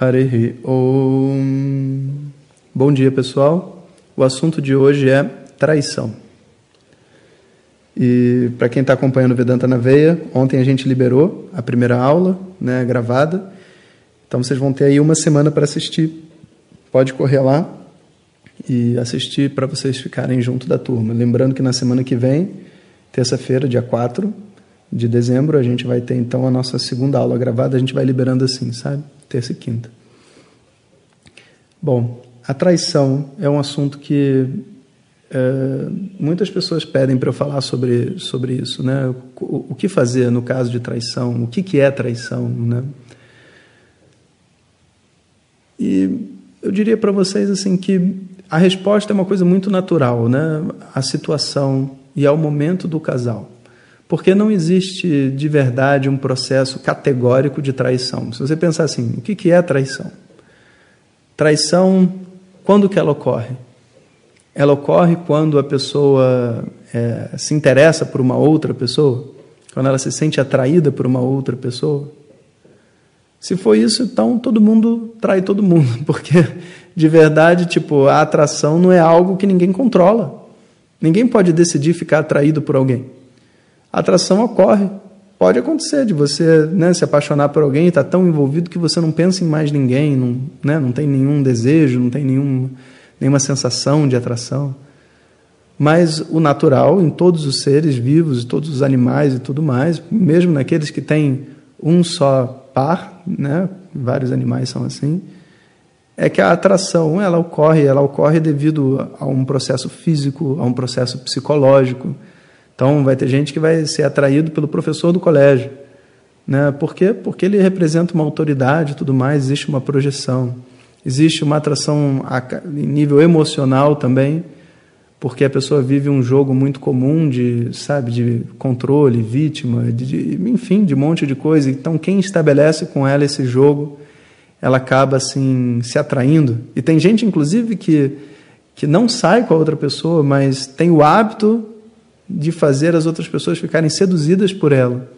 Harihi Om Bom dia pessoal, o assunto de hoje é traição. E para quem está acompanhando o Vedanta na Veia, ontem a gente liberou a primeira aula, né, gravada. Então vocês vão ter aí uma semana para assistir. Pode correr lá e assistir para vocês ficarem junto da turma. Lembrando que na semana que vem, terça-feira, dia 4, de dezembro, a gente vai ter então a nossa segunda aula gravada, a gente vai liberando assim, sabe? Terça e quinta. Bom, a traição é um assunto que é, muitas pessoas pedem para eu falar sobre, sobre isso, né? O, o, que fazer no caso de traição? O que, que é traição, né? E eu diria para vocês assim que a resposta é uma coisa muito natural, né? A situação e ao momento do casal. Porque não existe de verdade um processo categórico de traição. Se você pensar assim, o que é traição? Traição, quando que ela ocorre? Ela ocorre quando a pessoa é, se interessa por uma outra pessoa? Quando ela se sente atraída por uma outra pessoa? Se for isso, então todo mundo trai todo mundo, porque de verdade, tipo, a atração não é algo que ninguém controla. Ninguém pode decidir ficar atraído por alguém a atração ocorre. Pode acontecer de você né, se apaixonar por alguém e estar tá tão envolvido que você não pensa em mais ninguém, não, né, não tem nenhum desejo, não tem nenhum, nenhuma sensação de atração. Mas o natural em todos os seres vivos, todos os animais e tudo mais, mesmo naqueles que têm um só par, né, vários animais são assim, é que a atração ela ocorre, ela ocorre devido a um processo físico, a um processo psicológico então, vai ter gente que vai ser atraído pelo professor do colégio. Né? Por quê? Porque ele representa uma autoridade e tudo mais, existe uma projeção. Existe uma atração em nível emocional também, porque a pessoa vive um jogo muito comum de, sabe, de controle, vítima, de, de, enfim, de um monte de coisa. Então, quem estabelece com ela esse jogo, ela acaba assim se atraindo. E tem gente, inclusive, que que não sai com a outra pessoa, mas tem o hábito de fazer as outras pessoas ficarem seduzidas por ela.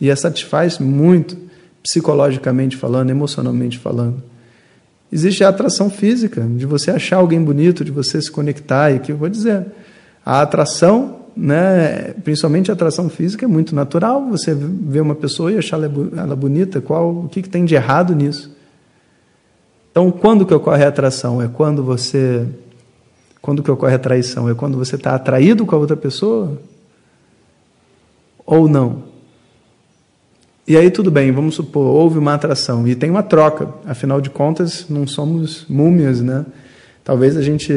E a satisfaz muito, psicologicamente falando, emocionalmente falando. Existe a atração física, de você achar alguém bonito, de você se conectar, e que eu vou dizer, a atração, né, principalmente a atração física, é muito natural. Você vê uma pessoa e achar ela bonita, qual, o que, que tem de errado nisso? Então, quando que ocorre a atração? É quando você quando que ocorre a traição? É quando você está atraído com a outra pessoa? Ou não? E aí tudo bem, vamos supor, houve uma atração e tem uma troca. Afinal de contas, não somos múmias, né? Talvez a gente,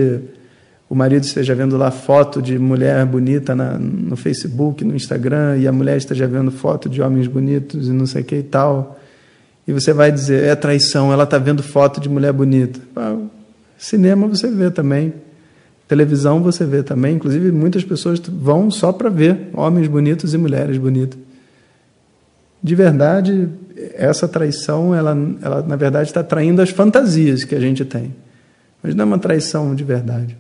o marido esteja vendo lá foto de mulher bonita na, no Facebook, no Instagram, e a mulher esteja vendo foto de homens bonitos e não sei o que e tal. E você vai dizer, é traição, ela está vendo foto de mulher bonita. Ah, cinema você vê também. Televisão você vê também, inclusive muitas pessoas vão só para ver homens bonitos e mulheres bonitas. De verdade, essa traição, ela, ela na verdade está traindo as fantasias que a gente tem. Mas não é uma traição de verdade.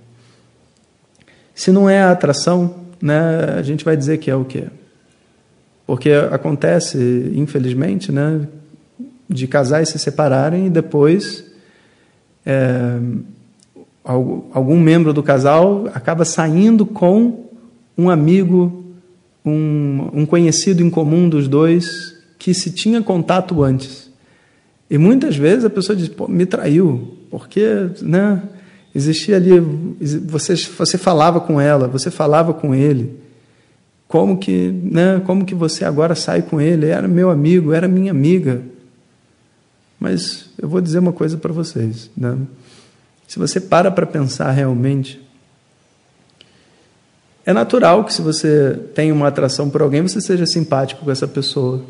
Se não é a atração, né, a gente vai dizer que é o quê? Porque acontece, infelizmente, né, de casais se separarem e depois é, algum membro do casal acaba saindo com um amigo, um, um conhecido em comum dos dois que se tinha contato antes. E muitas vezes a pessoa diz, Pô, me traiu, porque né, existia ali, você, você falava com ela, você falava com ele. Como que, né, como que você agora sai com ele? Era meu amigo, era minha amiga. Mas eu vou dizer uma coisa para vocês. Né? Se você para para pensar realmente, é natural que se você tem uma atração por alguém, você seja simpático com essa pessoa.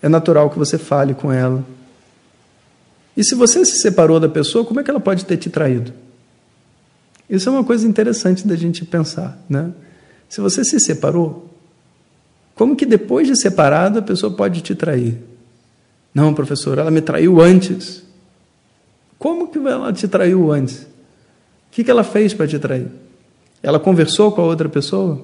É natural que você fale com ela. E se você se separou da pessoa, como é que ela pode ter te traído? Isso é uma coisa interessante da gente pensar, né? Se você se separou, como que depois de separado a pessoa pode te trair? Não, professor, ela me traiu antes. Como que ela te traiu antes? O que, que ela fez para te trair? Ela conversou com a outra pessoa?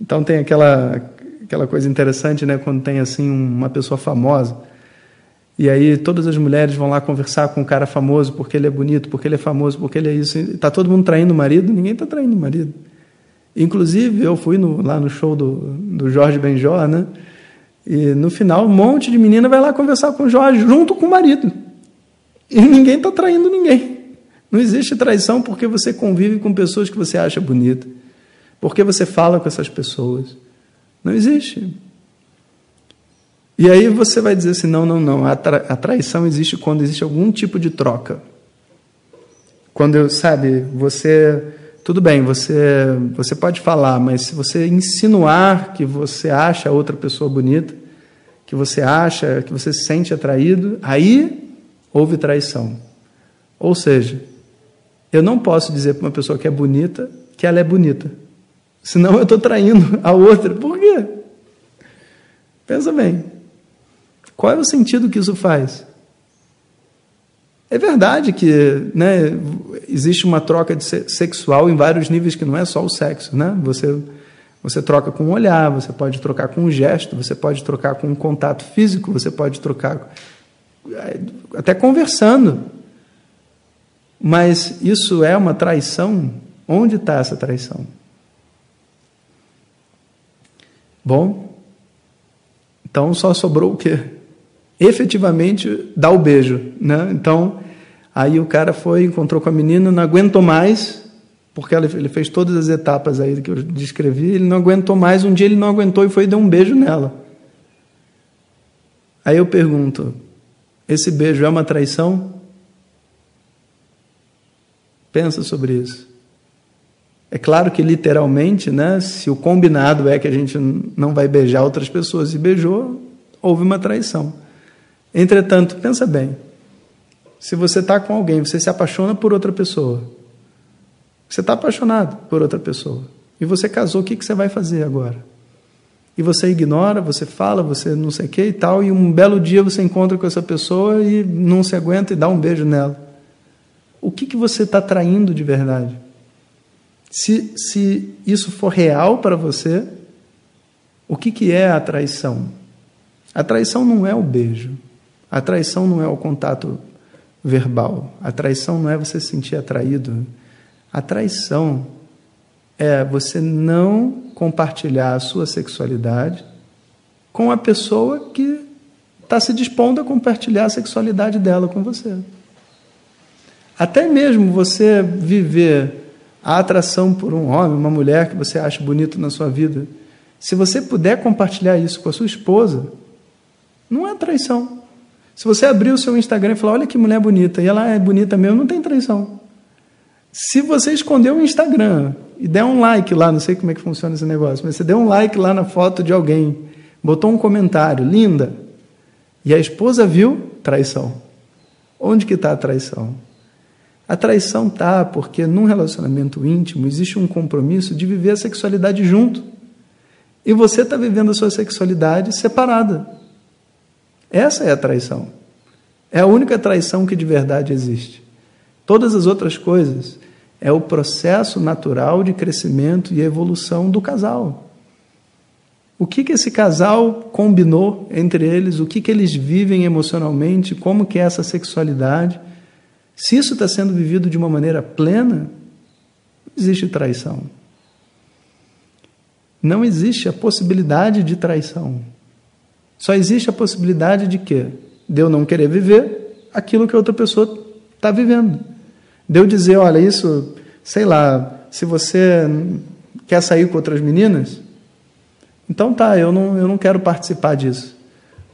Então tem aquela, aquela coisa interessante, né? Quando tem assim uma pessoa famosa e aí todas as mulheres vão lá conversar com um cara famoso porque ele é bonito, porque ele é famoso, porque ele é isso. Está todo mundo traindo o marido? Ninguém está traindo o marido. Inclusive, eu fui no, lá no show do, do Jorge Benjó, né? E no final, um monte de menina vai lá conversar com o Jorge junto com o marido. E ninguém está traindo ninguém. Não existe traição porque você convive com pessoas que você acha bonita. Porque você fala com essas pessoas. Não existe. E aí você vai dizer assim: não, não, não. A, tra a traição existe quando existe algum tipo de troca. Quando, sabe, você. Tudo bem, você, você pode falar, mas se você insinuar que você acha outra pessoa bonita, que você acha, que você se sente atraído, aí houve traição. Ou seja, eu não posso dizer para uma pessoa que é bonita que ela é bonita. Senão eu estou traindo a outra. Por quê? Pensa bem. Qual é o sentido que isso faz? É verdade que né, existe uma troca sexual em vários níveis que não é só o sexo. Né? Você, você troca com o olhar, você pode trocar com um gesto, você pode trocar com um contato físico, você pode trocar até conversando. Mas isso é uma traição? Onde está essa traição? Bom, então só sobrou o quê? efetivamente dar o beijo. Né? Então, aí o cara foi, encontrou com a menina, não aguentou mais, porque ele fez todas as etapas aí que eu descrevi, ele não aguentou mais, um dia ele não aguentou e foi deu um beijo nela. Aí eu pergunto, esse beijo é uma traição? Pensa sobre isso. É claro que literalmente, né, se o combinado é que a gente não vai beijar outras pessoas e beijou, houve uma traição. Entretanto, pensa bem: se você está com alguém, você se apaixona por outra pessoa, você está apaixonado por outra pessoa, e você casou, o que, que você vai fazer agora? E você ignora, você fala, você não sei o que e tal, e um belo dia você encontra com essa pessoa e não se aguenta e dá um beijo nela. O que, que você está traindo de verdade? Se, se isso for real para você, o que, que é a traição? A traição não é o beijo. A traição não é o contato verbal. A traição não é você se sentir atraído. A traição é você não compartilhar a sua sexualidade com a pessoa que está se dispondo a compartilhar a sexualidade dela com você. Até mesmo você viver a atração por um homem, uma mulher que você acha bonito na sua vida, se você puder compartilhar isso com a sua esposa, não é traição. Se você abrir o seu Instagram e falar, olha que mulher bonita, e ela é bonita mesmo, não tem traição. Se você esconder o Instagram e der um like lá, não sei como é que funciona esse negócio, mas você deu um like lá na foto de alguém, botou um comentário, linda, e a esposa viu, traição. Onde que está a traição? A traição está porque num relacionamento íntimo existe um compromisso de viver a sexualidade junto. E você está vivendo a sua sexualidade separada. Essa é a traição. É a única traição que de verdade existe. Todas as outras coisas é o processo natural de crescimento e evolução do casal. O que, que esse casal combinou entre eles, o que, que eles vivem emocionalmente, como que é essa sexualidade. Se isso está sendo vivido de uma maneira plena, não existe traição. Não existe a possibilidade de traição. Só existe a possibilidade de quê? De eu não querer viver aquilo que a outra pessoa está vivendo. De eu dizer, olha, isso, sei lá, se você quer sair com outras meninas, então tá, eu não, eu não quero participar disso.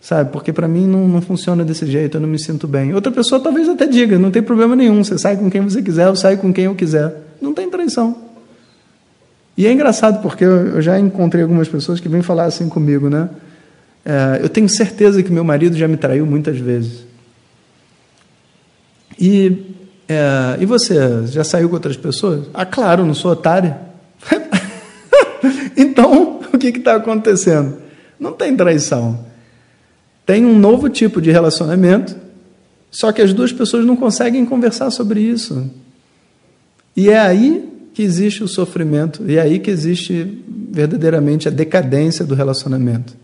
Sabe? Porque para mim não, não funciona desse jeito, eu não me sinto bem. Outra pessoa talvez até diga, não tem problema nenhum, você sai com quem você quiser, eu saio com quem eu quiser. Não tem traição. E é engraçado porque eu já encontrei algumas pessoas que vêm falar assim comigo, né? É, eu tenho certeza que meu marido já me traiu muitas vezes. E, é, e você, já saiu com outras pessoas? Ah, claro, não sou otária. então, o que está acontecendo? Não tem traição. Tem um novo tipo de relacionamento, só que as duas pessoas não conseguem conversar sobre isso. E é aí que existe o sofrimento, e é aí que existe verdadeiramente a decadência do relacionamento.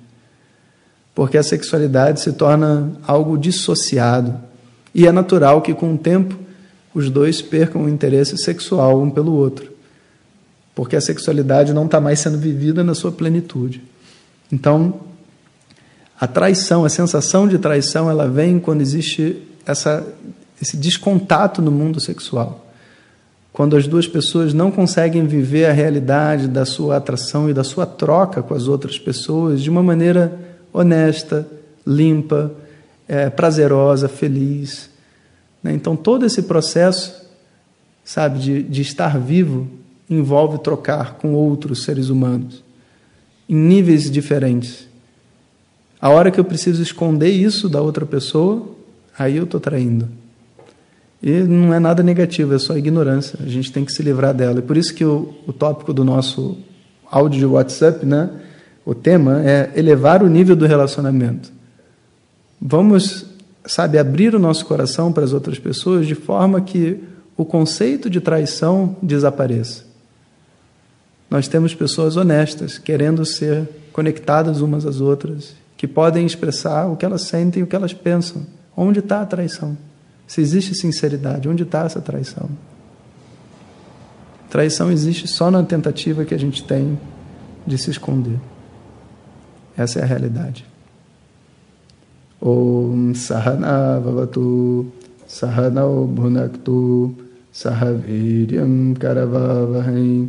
Porque a sexualidade se torna algo dissociado. E é natural que, com o tempo, os dois percam o interesse sexual um pelo outro. Porque a sexualidade não está mais sendo vivida na sua plenitude. Então, a traição, a sensação de traição, ela vem quando existe essa, esse descontato no mundo sexual quando as duas pessoas não conseguem viver a realidade da sua atração e da sua troca com as outras pessoas de uma maneira honesta, limpa, é, prazerosa, feliz. Né? Então, todo esse processo, sabe, de, de estar vivo, envolve trocar com outros seres humanos, em níveis diferentes. A hora que eu preciso esconder isso da outra pessoa, aí eu estou traindo. E não é nada negativo, é só ignorância. A gente tem que se livrar dela. E por isso que o, o tópico do nosso áudio de WhatsApp, né, o tema é elevar o nível do relacionamento. Vamos, sabe, abrir o nosso coração para as outras pessoas de forma que o conceito de traição desapareça. Nós temos pessoas honestas, querendo ser conectadas umas às outras, que podem expressar o que elas sentem e o que elas pensam. Onde está a traição? Se existe sinceridade, onde está essa traição? Traição existe só na tentativa que a gente tem de se esconder. Essa é a realidade. ओम सहना भवतु, सहनौ भुनक्तु, सह वीर्यं करवावहै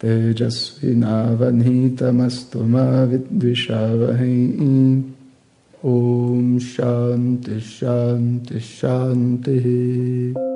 तेजस्विनावनीतमस्तु मा विद्विषावहै। ॐ शान्ति शान्ति, शान्तिः।